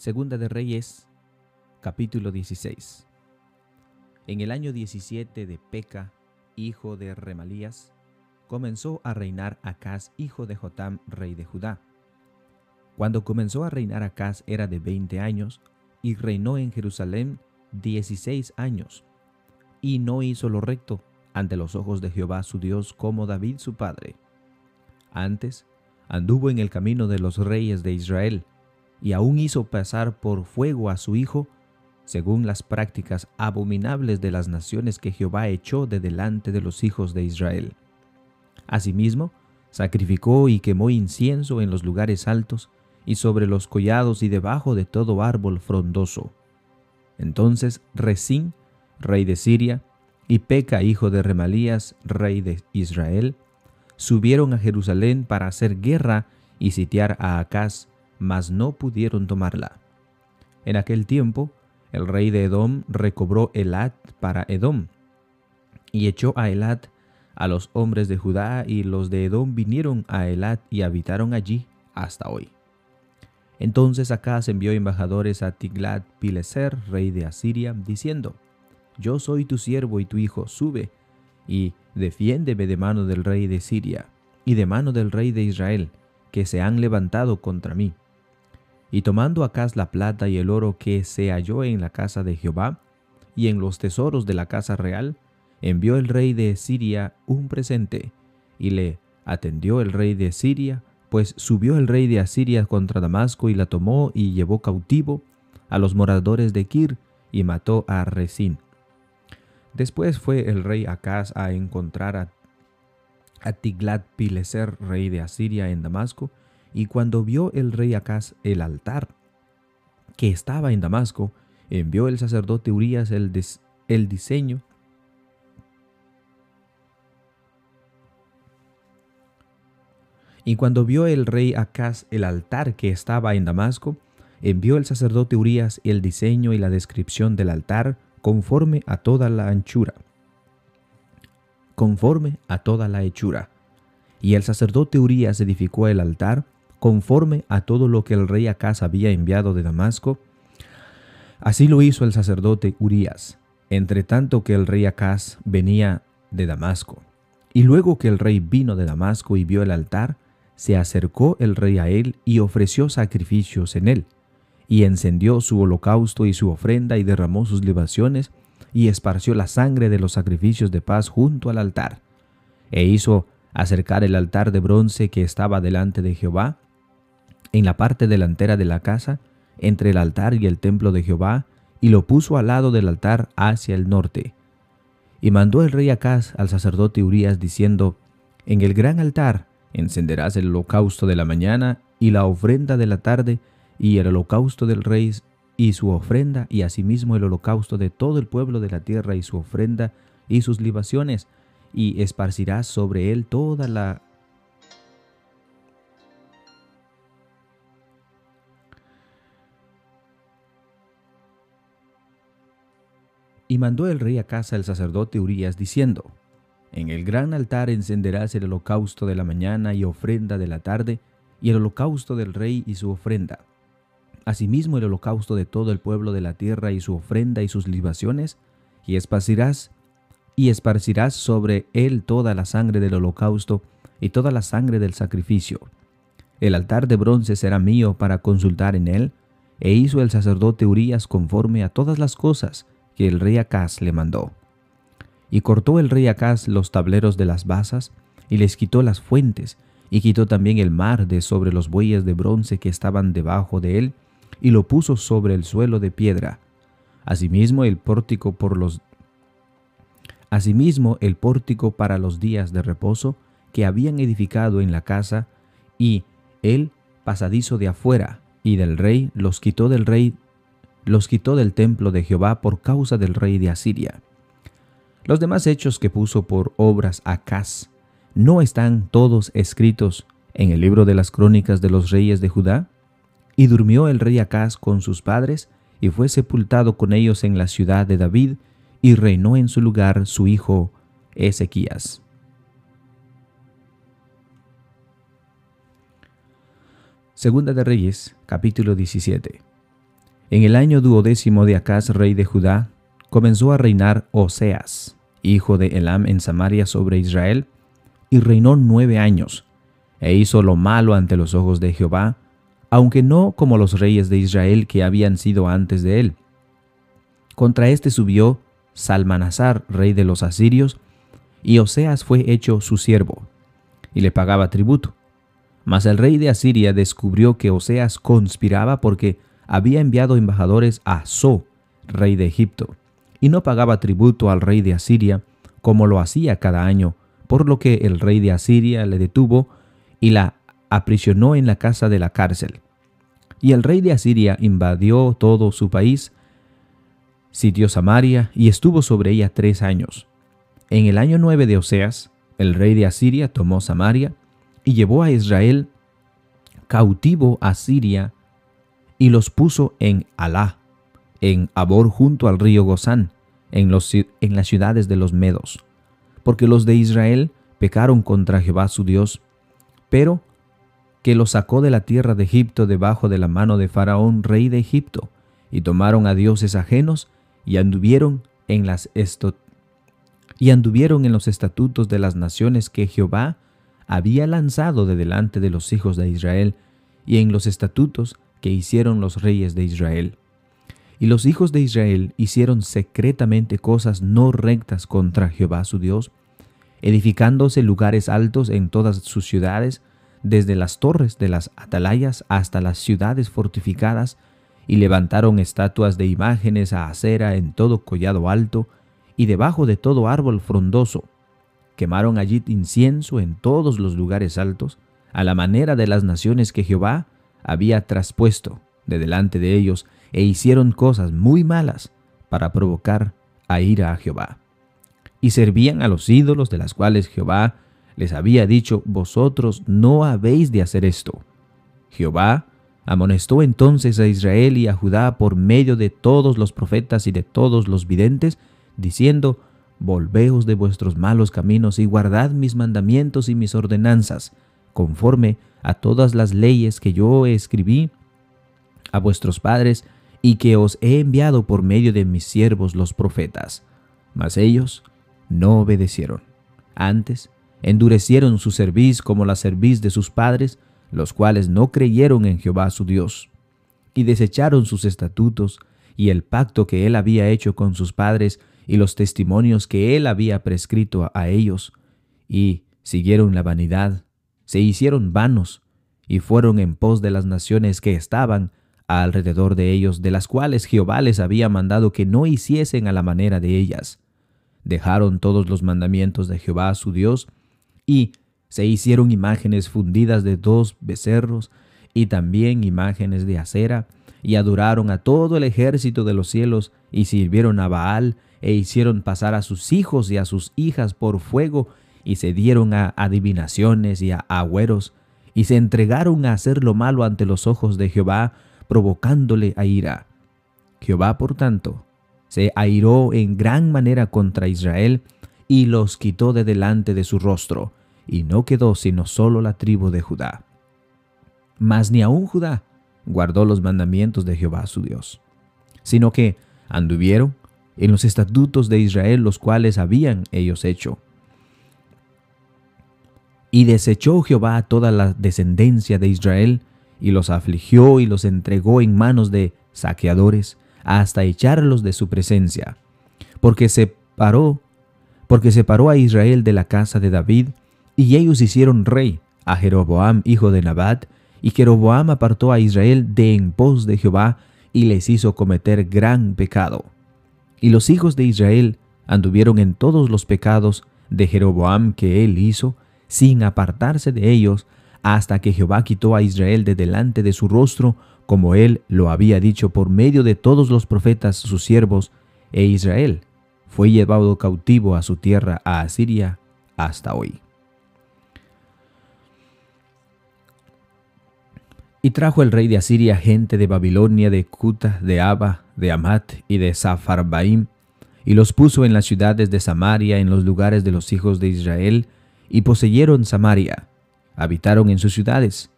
Segunda de Reyes, capítulo 16. En el año 17 de Peca, hijo de Remalías, comenzó a reinar Acaz, hijo de Jotam, rey de Judá. Cuando comenzó a reinar Acaz era de 20 años, y reinó en Jerusalén 16 años, y no hizo lo recto ante los ojos de Jehová su Dios como David su padre. Antes, anduvo en el camino de los reyes de Israel, y aún hizo pasar por fuego a su hijo, según las prácticas abominables de las naciones que Jehová echó de delante de los hijos de Israel. Asimismo, sacrificó y quemó incienso en los lugares altos, y sobre los collados y debajo de todo árbol frondoso. Entonces Resín, rey de Siria, y Peca, hijo de Remalías, rey de Israel, subieron a Jerusalén para hacer guerra y sitiar a Acaz, mas no pudieron tomarla. En aquel tiempo, el rey de Edom recobró Elat para Edom, y echó a Elat a los hombres de Judá, y los de Edom vinieron a Elat y habitaron allí hasta hoy. Entonces Acaz envió embajadores a Tiglat Pileser, rey de Asiria, diciendo, Yo soy tu siervo y tu hijo, sube y defiéndeme de mano del rey de Siria y de mano del rey de Israel, que se han levantado contra mí. Y tomando Acaz la plata y el oro que se halló en la casa de Jehová, y en los tesoros de la casa real, envió el rey de Siria un presente, y le atendió el rey de Siria, pues subió el rey de Asiria contra Damasco y la tomó y llevó cautivo a los moradores de Kir y mató a Resín. Después fue el rey Acaz a encontrar a, a Tiglat-Pileser, rey de Asiria, en Damasco, y cuando vio el rey Acaz el altar que estaba en Damasco, envió el sacerdote Urias el, diseño Y cuando vio el rey Acaz el altar que estaba en Damasco, envió el sacerdote Urias el diseño y la descripción del altar conforme a toda la anchura, conforme a toda la hechura. Y el sacerdote Urias edificó el altar conforme a todo lo que el rey Acaz había enviado de Damasco. Así lo hizo el sacerdote Urías, entre tanto que el rey Acaz venía de Damasco. Y luego que el rey vino de Damasco y vio el altar, se acercó el rey a él y ofreció sacrificios en él, y encendió su holocausto y su ofrenda y derramó sus libaciones, y esparció la sangre de los sacrificios de paz junto al altar, e hizo acercar el altar de bronce que estaba delante de Jehová, en la parte delantera de la casa, entre el altar y el templo de Jehová, y lo puso al lado del altar hacia el norte. Y mandó el rey Acaz al sacerdote Urías diciendo, En el gran altar encenderás el holocausto de la mañana y la ofrenda de la tarde, y el holocausto del rey y su ofrenda, y asimismo el holocausto de todo el pueblo de la tierra y su ofrenda y sus libaciones, y esparcirás sobre él toda la mandó el rey a casa el sacerdote Urías, diciendo, En el gran altar encenderás el holocausto de la mañana y ofrenda de la tarde, y el holocausto del rey y su ofrenda. Asimismo el holocausto de todo el pueblo de la tierra y su ofrenda y sus libaciones, y esparcirás, y esparcirás sobre él toda la sangre del holocausto y toda la sangre del sacrificio. El altar de bronce será mío para consultar en él, e hizo el sacerdote Urías conforme a todas las cosas que el rey Acaz le mandó. Y cortó el rey Acaz los tableros de las basas, y les quitó las fuentes, y quitó también el mar de sobre los bueyes de bronce que estaban debajo de él, y lo puso sobre el suelo de piedra. Asimismo el pórtico por los Asimismo el pórtico para los días de reposo que habían edificado en la casa, y el pasadizo de afuera y del rey los quitó del rey los quitó del templo de Jehová por causa del rey de Asiria. Los demás hechos que puso por obras Acaz, ¿no están todos escritos en el libro de las crónicas de los reyes de Judá? Y durmió el rey Acaz con sus padres, y fue sepultado con ellos en la ciudad de David, y reinó en su lugar su hijo Ezequías. Segunda de Reyes, capítulo 17. En el año duodécimo de Acaz, rey de Judá, comenzó a reinar Oseas, hijo de Elam en Samaria sobre Israel, y reinó nueve años, e hizo lo malo ante los ojos de Jehová, aunque no como los reyes de Israel que habían sido antes de él. Contra éste subió Salmanasar, rey de los asirios, y Oseas fue hecho su siervo, y le pagaba tributo. Mas el rey de Asiria descubrió que Oseas conspiraba porque había enviado embajadores a So, rey de Egipto, y no pagaba tributo al rey de Asiria, como lo hacía cada año, por lo que el rey de Asiria le detuvo y la aprisionó en la casa de la cárcel. Y el rey de Asiria invadió todo su país, sitió Samaria y estuvo sobre ella tres años. En el año nueve de Oseas, el rey de Asiria tomó Samaria y llevó a Israel cautivo a Siria y los puso en Alá, en Abor junto al río Gozán, en, los, en las ciudades de los Medos, porque los de Israel pecaron contra Jehová su Dios, pero que los sacó de la tierra de Egipto debajo de la mano de Faraón, rey de Egipto, y tomaron a dioses ajenos y anduvieron en las y anduvieron en los estatutos de las naciones que Jehová había lanzado de delante de los hijos de Israel, y en los estatutos que hicieron los reyes de Israel. Y los hijos de Israel hicieron secretamente cosas no rectas contra Jehová su Dios, edificándose lugares altos en todas sus ciudades, desde las torres de las atalayas hasta las ciudades fortificadas, y levantaron estatuas de imágenes a acera en todo collado alto, y debajo de todo árbol frondoso. Quemaron allí incienso en todos los lugares altos, a la manera de las naciones que Jehová había traspuesto de delante de ellos, e hicieron cosas muy malas para provocar a ira a Jehová. Y servían a los ídolos de las cuales Jehová les había dicho, vosotros no habéis de hacer esto. Jehová amonestó entonces a Israel y a Judá por medio de todos los profetas y de todos los videntes, diciendo, Volveos de vuestros malos caminos y guardad mis mandamientos y mis ordenanzas, conforme a todas las leyes que yo escribí a vuestros padres y que os he enviado por medio de mis siervos los profetas. Mas ellos no obedecieron. Antes, endurecieron su cerviz como la cerviz de sus padres, los cuales no creyeron en Jehová su Dios, y desecharon sus estatutos y el pacto que él había hecho con sus padres y los testimonios que él había prescrito a ellos, y siguieron la vanidad, se hicieron vanos, y fueron en pos de las naciones que estaban alrededor de ellos, de las cuales Jehová les había mandado que no hiciesen a la manera de ellas. Dejaron todos los mandamientos de Jehová su Dios, y se hicieron imágenes fundidas de dos becerros, y también imágenes de acera, y adoraron a todo el ejército de los cielos, y sirvieron a Baal, e hicieron pasar a sus hijos y a sus hijas por fuego, y se dieron a adivinaciones y a agüeros, y se entregaron a hacer lo malo ante los ojos de Jehová, provocándole a ira. Jehová, por tanto, se airó en gran manera contra Israel, y los quitó de delante de su rostro, y no quedó sino solo la tribu de Judá. Mas ni aun Judá guardó los mandamientos de Jehová su Dios, sino que anduvieron en los estatutos de Israel los cuales habían ellos hecho. Y desechó Jehová a toda la descendencia de Israel, y los afligió y los entregó en manos de saqueadores, hasta echarlos de su presencia, porque separó, porque separó a Israel de la casa de David, y ellos hicieron rey a Jeroboam hijo de Nabat, y Jeroboam apartó a Israel de en pos de Jehová, y les hizo cometer gran pecado. Y los hijos de Israel anduvieron en todos los pecados de Jeroboam que él hizo, sin apartarse de ellos, hasta que Jehová quitó a Israel de delante de su rostro, como él lo había dicho por medio de todos los profetas sus siervos, e Israel fue llevado cautivo a su tierra, a Asiria, hasta hoy. Y trajo el rey de Asiria gente de Babilonia, de Cuta, de Abba, de Amat y de Zapharbaim, y los puso en las ciudades de Samaria, en los lugares de los hijos de Israel, y poseyeron Samaria, habitaron en sus ciudades.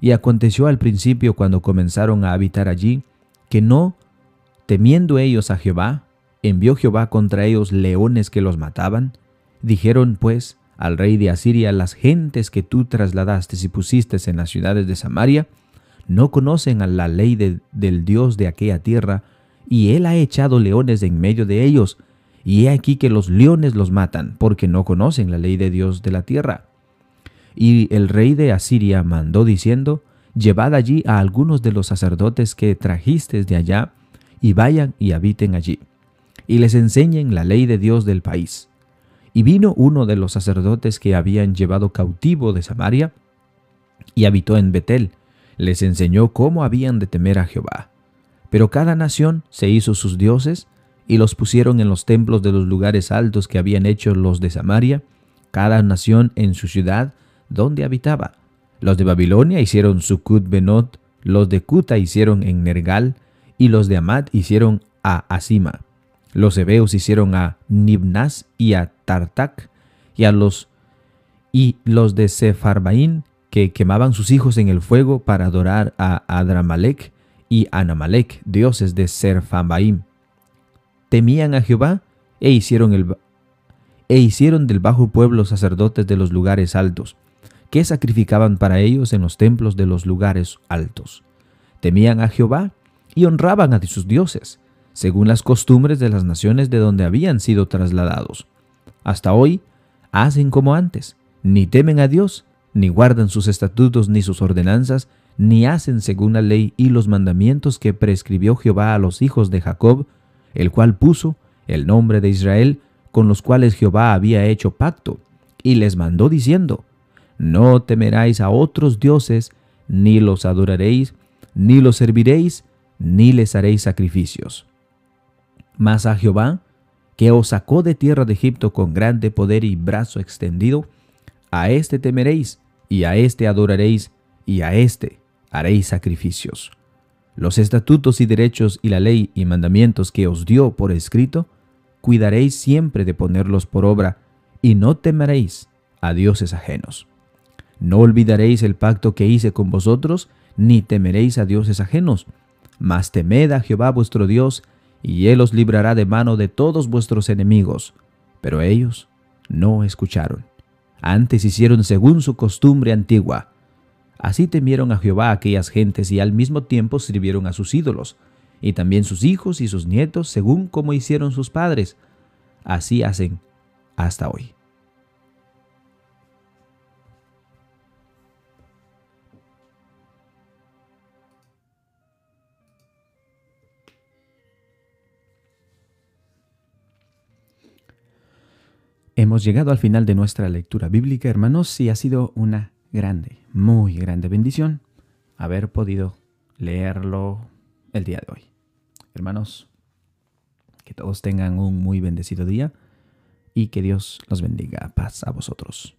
Y aconteció al principio, cuando comenzaron a habitar allí, que no, temiendo ellos a Jehová, envió Jehová contra ellos leones que los mataban. Dijeron pues al rey de Asiria, las gentes que tú trasladaste y pusiste en las ciudades de Samaria, no conocen a la ley del Dios de aquella tierra, y él ha echado leones en medio de ellos, y he aquí que los leones los matan, porque no conocen la ley de Dios de la tierra. Y el rey de Asiria mandó diciendo, Llevad allí a algunos de los sacerdotes que trajiste de allá, y vayan y habiten allí, y les enseñen la ley de Dios del país. Y vino uno de los sacerdotes que habían llevado cautivo de Samaria, y habitó en Betel, les enseñó cómo habían de temer a Jehová. Pero cada nación se hizo sus dioses, y los pusieron en los templos de los lugares altos que habían hecho los de Samaria, cada nación en su ciudad donde habitaba. Los de Babilonia hicieron Sucut Benot, los de Cuta hicieron en Nergal, y los de Amad hicieron a Asima. Los hebeos hicieron a Nibnas y a Tartak, y a los y los de Sefarbaín, que quemaban sus hijos en el fuego para adorar a Adramalek y Anamalek, dioses de Serfabaim temían a Jehová e hicieron, el, e hicieron del bajo pueblo sacerdotes de los lugares altos, que sacrificaban para ellos en los templos de los lugares altos. Temían a Jehová y honraban a sus dioses, según las costumbres de las naciones de donde habían sido trasladados. Hasta hoy hacen como antes, ni temen a Dios, ni guardan sus estatutos ni sus ordenanzas, ni hacen según la ley y los mandamientos que prescribió Jehová a los hijos de Jacob, el cual puso el nombre de Israel, con los cuales Jehová había hecho pacto, y les mandó diciendo, No temeráis a otros dioses, ni los adoraréis, ni los serviréis, ni les haréis sacrificios. Mas a Jehová, que os sacó de tierra de Egipto con grande poder y brazo extendido, a éste temeréis, y a éste adoraréis, y a éste haréis sacrificios. Los estatutos y derechos y la ley y mandamientos que os dio por escrito, cuidaréis siempre de ponerlos por obra, y no temeréis a dioses ajenos. No olvidaréis el pacto que hice con vosotros, ni temeréis a dioses ajenos, mas temed a Jehová vuestro Dios, y él os librará de mano de todos vuestros enemigos. Pero ellos no escucharon. Antes hicieron según su costumbre antigua, Así temieron a Jehová aquellas gentes y al mismo tiempo sirvieron a sus ídolos, y también sus hijos y sus nietos, según como hicieron sus padres. Así hacen hasta hoy. Hemos llegado al final de nuestra lectura bíblica, hermanos, y ha sido una grande, muy grande bendición haber podido leerlo el día de hoy. Hermanos, que todos tengan un muy bendecido día y que Dios los bendiga. Paz a vosotros.